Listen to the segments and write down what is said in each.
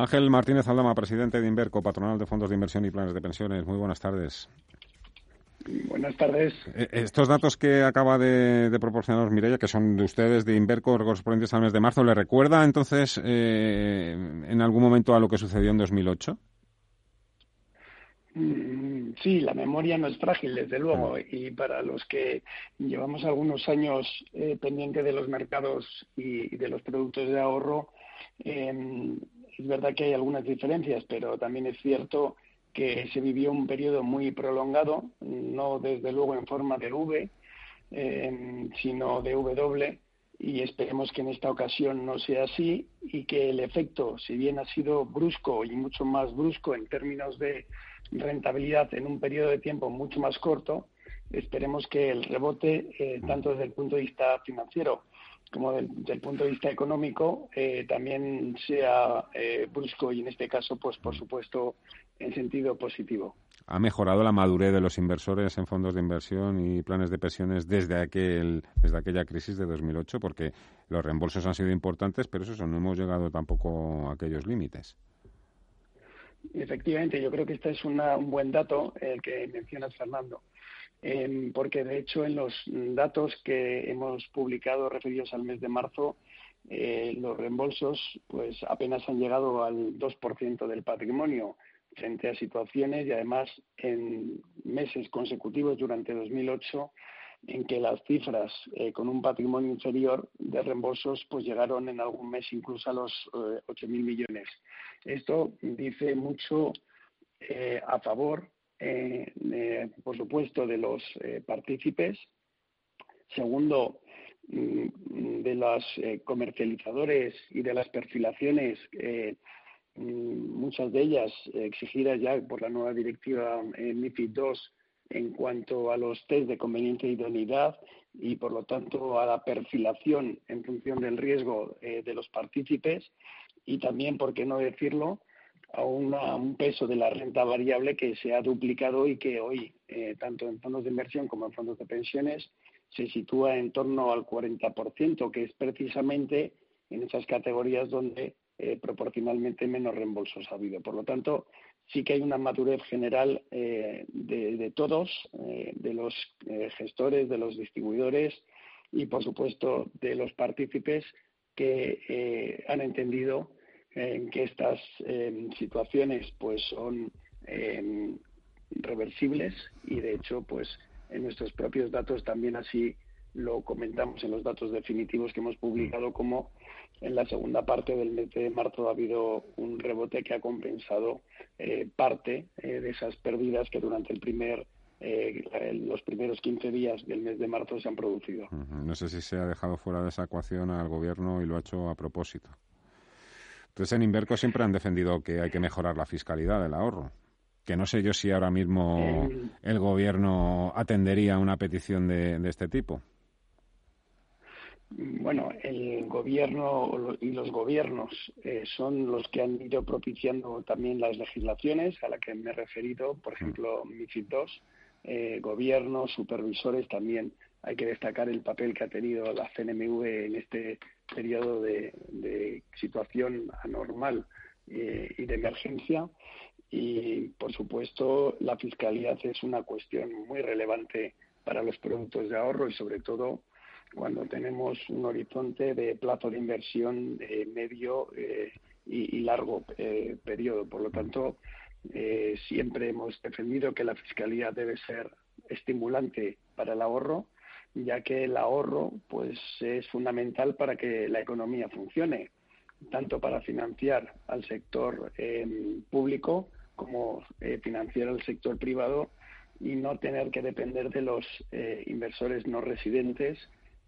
Ángel Martínez Aldama, presidente de Inverco, patronal de fondos de inversión y planes de pensiones. Muy buenas tardes. Buenas tardes. Eh, estos datos que acaba de, proporcionarnos Mireia, que son de ustedes, de Inverco, correspondientes al mes de marzo, ¿le recuerda entonces eh, en algún momento a lo que sucedió en 2008? Mm, sí, la memoria no es frágil, desde luego, y para los que llevamos algunos años eh, pendiente de los mercados y, de los productos de ahorro, em, es verdad que hay algunas diferencias, pero también es cierto que se vivió un periodo muy prolongado, no desde luego en forma de V, em, sino de W, y esperemos que en esta ocasión no sea así y que el efecto, si bien ha sido brusco y mucho más brusco en términos de rentabilidad en un periodo de tiempo mucho más corto, esperemos que el rebote, eh, tanto desde el punto de vista financiero como desde el punto de vista económico, eh, también sea eh, brusco y en este caso, pues por supuesto, en sentido positivo. ¿Ha mejorado la madurez de los inversores en fondos de inversión y planes de pensiones desde, aquel, desde aquella crisis de 2008? Porque los reembolsos han sido importantes, pero eso no hemos llegado tampoco a aquellos límites. Efectivamente, yo creo que este es un buen dato el que mencionas, Fernando, em, porque de hecho en los datos que hemos publicado referidos al mes de marzo, eh, los reembolsos pues apenas han llegado al 2% del patrimonio frente a situaciones y además en meses consecutivos durante 2008 en que las cifras eh, con un patrimonio inferior de reembolsos pues llegaron en algún mes incluso a los eh, 8.000 millones. Esto dice mucho eh, a favor, eh, por supuesto, de los partícipes. Segundo, mm, de los comercializadores y de las perfilaciones mm, muchas de ellas exigidas ya por la nueva directiva MIFID II en cuanto a los test de conveniencia e idoneidad y, por lo tanto, a la perfilación en función del riesgo eh, de los partícipes y también, por qué no decirlo, a un peso de la renta variable que se ha duplicado y que hoy, eh, tanto en fondos de inversión como en fondos de pensiones, se sitúa en torno al 40%, que es precisamente en esas categorías donde eh, proporcionalmente menos reembolsos ha habido. Por lo tanto, sí que hay una madurez general eh, de, todos, eh, de los gestores, de los distribuidores y, por supuesto, de los partícipes que han entendido que estas situaciones pues son reversibles y, de hecho, pues en nuestros propios datos también así lo comentamos en los datos definitivos que hemos publicado como en la segunda parte del mes de marzo ha habido un rebote que ha compensado eh, parte eh, de esas pérdidas que durante el primer eh, los primeros 15 días del mes de marzo se han producido. No sé si se ha dejado fuera de esa ecuación al gobierno y lo ha hecho a propósito. Entonces, en Inverco siempre han defendido que hay que mejorar la fiscalidad del ahorro. Que no sé yo si ahora mismo el gobierno atendería una petición de este tipo. Bueno, el gobierno y los gobiernos eh, son los que han ido propiciando también las legislaciones a las que me he referido, por ejemplo, MIFID II, eh, gobiernos, supervisores, también hay que destacar el papel que ha tenido la CNMV en este periodo de, situación anormal eh, y de emergencia. Y, por supuesto, la fiscalidad es una cuestión muy relevante para los productos de ahorro y, sobre todo, cuando tenemos un horizonte de plazo de inversión de medio eh, y, largo eh, periodo. Por lo tanto, siempre hemos defendido que la fiscalidad debe ser estimulante para el ahorro, ya que el ahorro pues es fundamental para que la economía funcione, tanto para financiar al sector público como financiar al sector privado y no tener que depender de los inversores no residentes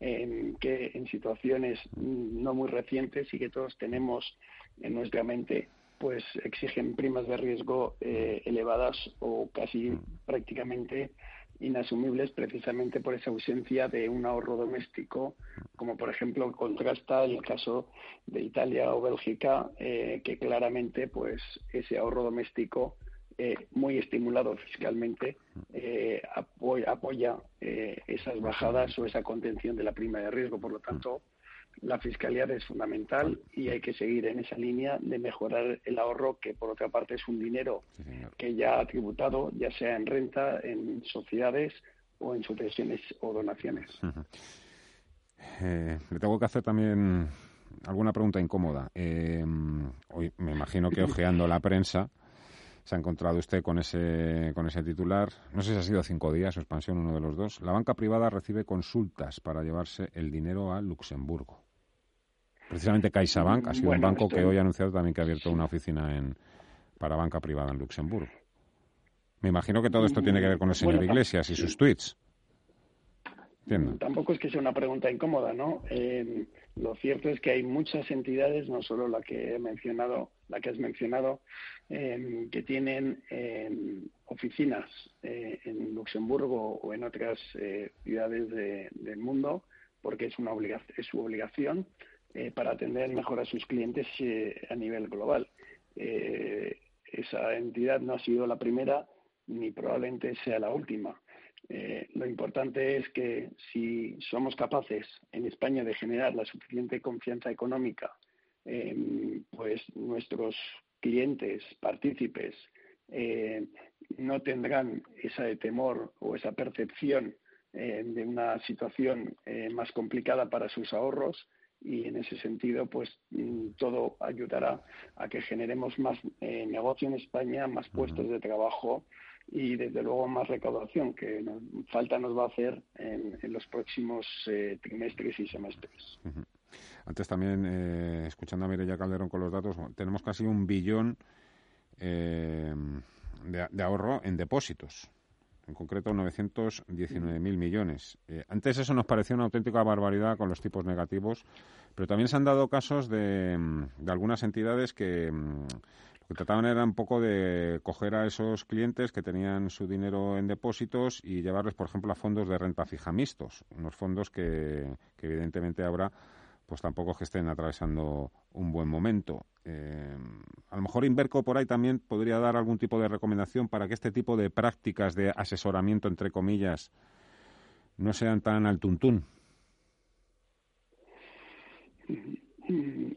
en, que en situaciones no muy recientes y que todos tenemos en nuestra mente, pues exigen primas de riesgo eh, elevadas o casi prácticamente inasumibles precisamente por esa ausencia de un ahorro doméstico, como por ejemplo contrasta el caso de Italia o Bélgica, eh, que claramente pues ese ahorro doméstico eh, muy estimulado fiscalmente, eh, apoya, eh, esas bajadas o esa contención de la prima de riesgo. Por lo tanto, la fiscalidad es fundamental y hay que seguir en esa línea de mejorar el ahorro, que por otra parte es un dinero que ya ha tributado, ya sea en renta, en sociedades o en sucesiones o donaciones. Eh, le tengo que hacer también alguna pregunta incómoda. Eh, hoy me imagino que ojeando la prensa se ha encontrado usted con ese, con ese titular. No sé si ha sido cinco días o expansión, uno de los dos. La banca privada recibe consultas para llevarse el dinero a Luxemburgo. Precisamente CaixaBank ha sido un banco que hoy ha anunciado también que ha abierto una oficina en, para banca privada en Luxemburgo. Me imagino que todo esto tiene que ver con el señor Iglesias y sus tweets. Tampoco es que sea una pregunta incómoda, ¿no? Eh, lo cierto es que hay muchas entidades, no solo la que he mencionado, la que has mencionado, eh, que tienen eh, oficinas en Luxemburgo o en otras ciudades del mundo, porque es una es su obligación para atender mejor a sus clientes a nivel global. esa entidad no ha sido la primera ni probablemente sea la última. Eh, lo importante es que si somos capaces en España de generar la suficiente confianza económica, em, pues nuestros clientes, partícipes, eh, no tendrán esa temor o esa percepción eh, de una situación más complicada para sus ahorros y en ese sentido pues mm, todo ayudará a que generemos más negocio en España, más puestos de trabajo y desde luego más recaudación que falta nos va a hacer en, los próximos eh, trimestres y semestres. Antes también, eh, escuchando a Mireya Calderón con los datos, tenemos casi un billón eh, de, ahorro en depósitos en concreto 919.000 millones. antes eso nos pareció una auténtica barbaridad con los tipos negativos, pero también se han dado casos de, de algunas entidades que mm, lo que trataban era un poco de coger a esos clientes que tenían su dinero en depósitos y llevarles, por ejemplo, a fondos de renta fija mixtos, unos fondos que, evidentemente ahora pues tampoco que estén atravesando un buen momento. Eh, a lo mejor Inverco por ahí también podría dar algún tipo de recomendación para que este tipo de prácticas de asesoramiento, entre comillas, no sean tan al tuntún.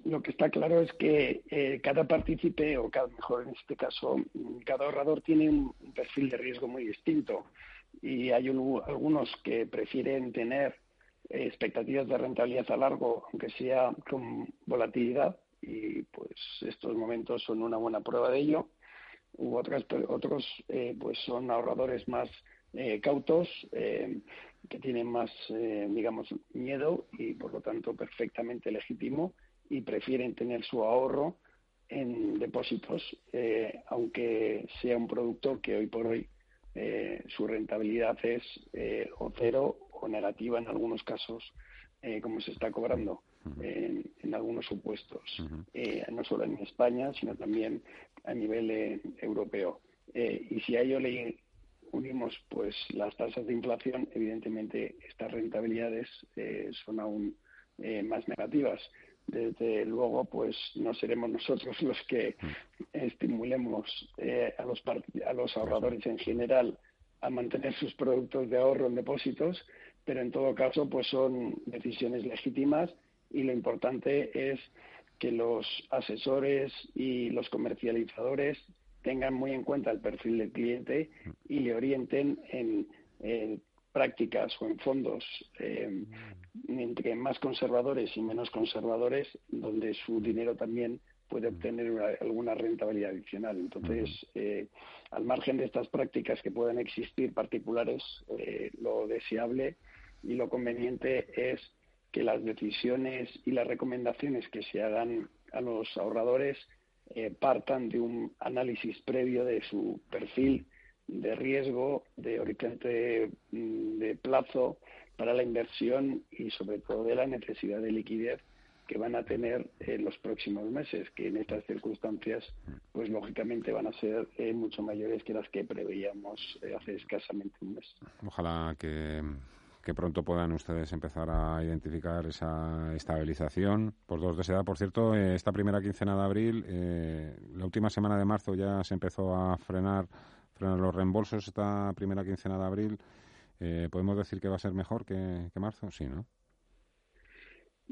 Lo que está claro es que eh, cada partícipe, o cada mejor en este caso, cada ahorrador tiene un, perfil de riesgo muy distinto. Y hay algunos que prefieren tener expectativas de rentabilidad a largo, aunque sea con volatilidad, y pues estos momentos son una buena prueba de ello. U otras, otros eh, pues son ahorradores más cautos, que tienen más, digamos, miedo y por lo tanto perfectamente legítimo y prefieren tener su ahorro en depósitos, eh, aunque sea un producto que hoy por hoy eh, su rentabilidad es eh, o cero o negativa en algunos casos, como se está cobrando en, algunos supuestos, no solo en España, sino también a nivel europeo. y si a ello le unimos pues las tasas de inflación, evidentemente estas rentabilidades son aún más negativas. Desde luego pues no seremos nosotros los que estimulemos eh, a los a los ahorradores en general a mantener sus productos de ahorro en depósitos pero en todo caso pues son decisiones legítimas y lo importante es que los asesores y los comercializadores tengan muy en cuenta el perfil del cliente y le orienten en, prácticas o en fondos eh, entre más conservadores y menos conservadores, donde su dinero también puede obtener alguna rentabilidad adicional. Entonces, eh, al margen de estas prácticas que puedan existir particulares, eh, lo deseable y lo conveniente es que las decisiones y las recomendaciones que se hagan a los ahorradores partan de un análisis previo de su perfil de riesgo, de horizonte mm, de plazo para la inversión y sobre todo de la necesidad de liquidez que van a tener en los próximos meses, que en estas circunstancias, pues lógicamente van a ser eh, mucho mayores que las que preveíamos eh, hace escasamente un mes. Ojalá que, pronto puedan ustedes empezar a identificar esa estabilización. Por dos de edad, por cierto, eh, esta primera quincena de abril, la última semana de marzo ya se empezó a frenar frenar los reembolsos esta primera quincena de abril, eh, ¿podemos decir que va a ser mejor que, marzo? Sí, ¿no?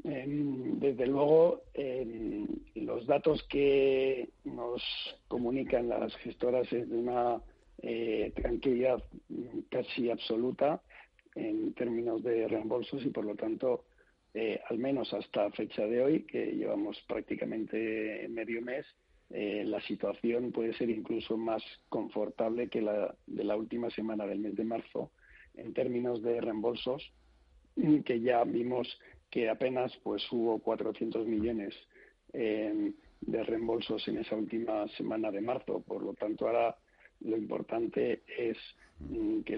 Desde luego, los datos que nos comunican las gestoras es de una eh, tranquilidad casi absoluta en términos de reembolsos y, por lo tanto, eh, al menos hasta fecha de hoy, que llevamos prácticamente medio mes, eh, la situación puede ser incluso más confortable que la de la última semana del mes de marzo en términos de reembolsos, que ya vimos que apenas pues hubo 400 millones eh, de reembolsos en esa última semana de marzo. Por lo tanto, ahora lo importante es mm, que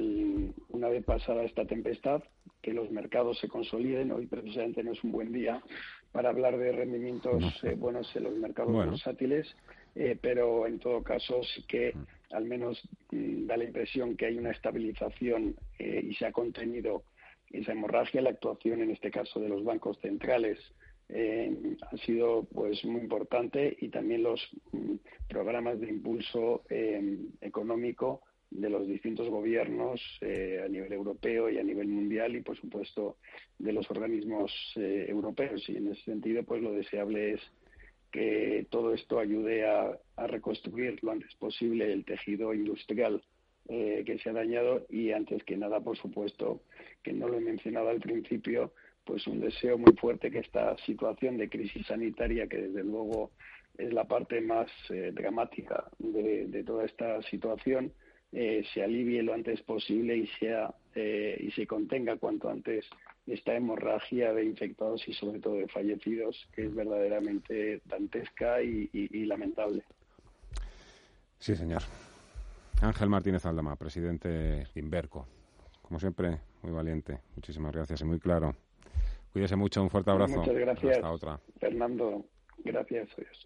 una vez pasada esta tempestad, que los mercados se consoliden. Hoy precisamente no es un buen día para hablar de rendimientos eh, buenos en los mercados bursátiles, eh, pero en todo caso sí que al menos mm, da la impresión que hay una estabilización y se ha contenido esa hemorragia, la actuación en este caso de los bancos centrales eh, ha sido pues muy importante y también los mm, programas de impulso eh, económico de los distintos gobiernos eh, a nivel europeo y a nivel mundial y por supuesto de los organismos europeos. Y en ese sentido pues lo deseable es que todo esto ayude a reconstruir lo antes posible el tejido industrial eh, que se ha dañado y antes que nada, por supuesto, que no lo he mencionado al principio, pues un deseo muy fuerte que esta situación de crisis sanitaria, que desde luego es la parte más eh, dramática de, toda esta situación, eh, se alivie lo antes posible y sea y se contenga cuanto antes esta hemorragia de infectados y sobre todo de fallecidos, que es verdaderamente dantesca y lamentable. Sí, señor. Ángel Martínez Aldama, presidente Inverco. Como siempre, muy valiente. Muchísimas gracias y muy claro. Cuídese mucho, un fuerte abrazo. Muchas gracias. Hasta otra. Fernando, gracias. Adiós.